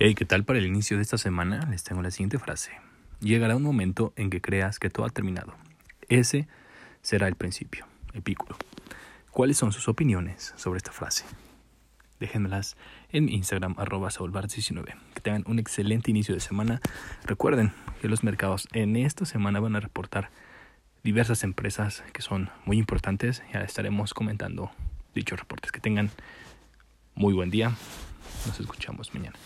Hey, ¿qué tal para el inicio de esta semana? Les tengo la siguiente frase. Llegará un momento en que creas que todo ha terminado. Ese será el principio. Epículo. ¿Cuáles son sus opiniones sobre esta frase? Déjenmelas en mi Instagram, arroba 19 Que tengan un excelente inicio de semana. Recuerden que los mercados en esta semana van a reportar diversas empresas que son muy importantes. Ya estaremos comentando dichos reportes. Que tengan muy buen día. Nos escuchamos mañana.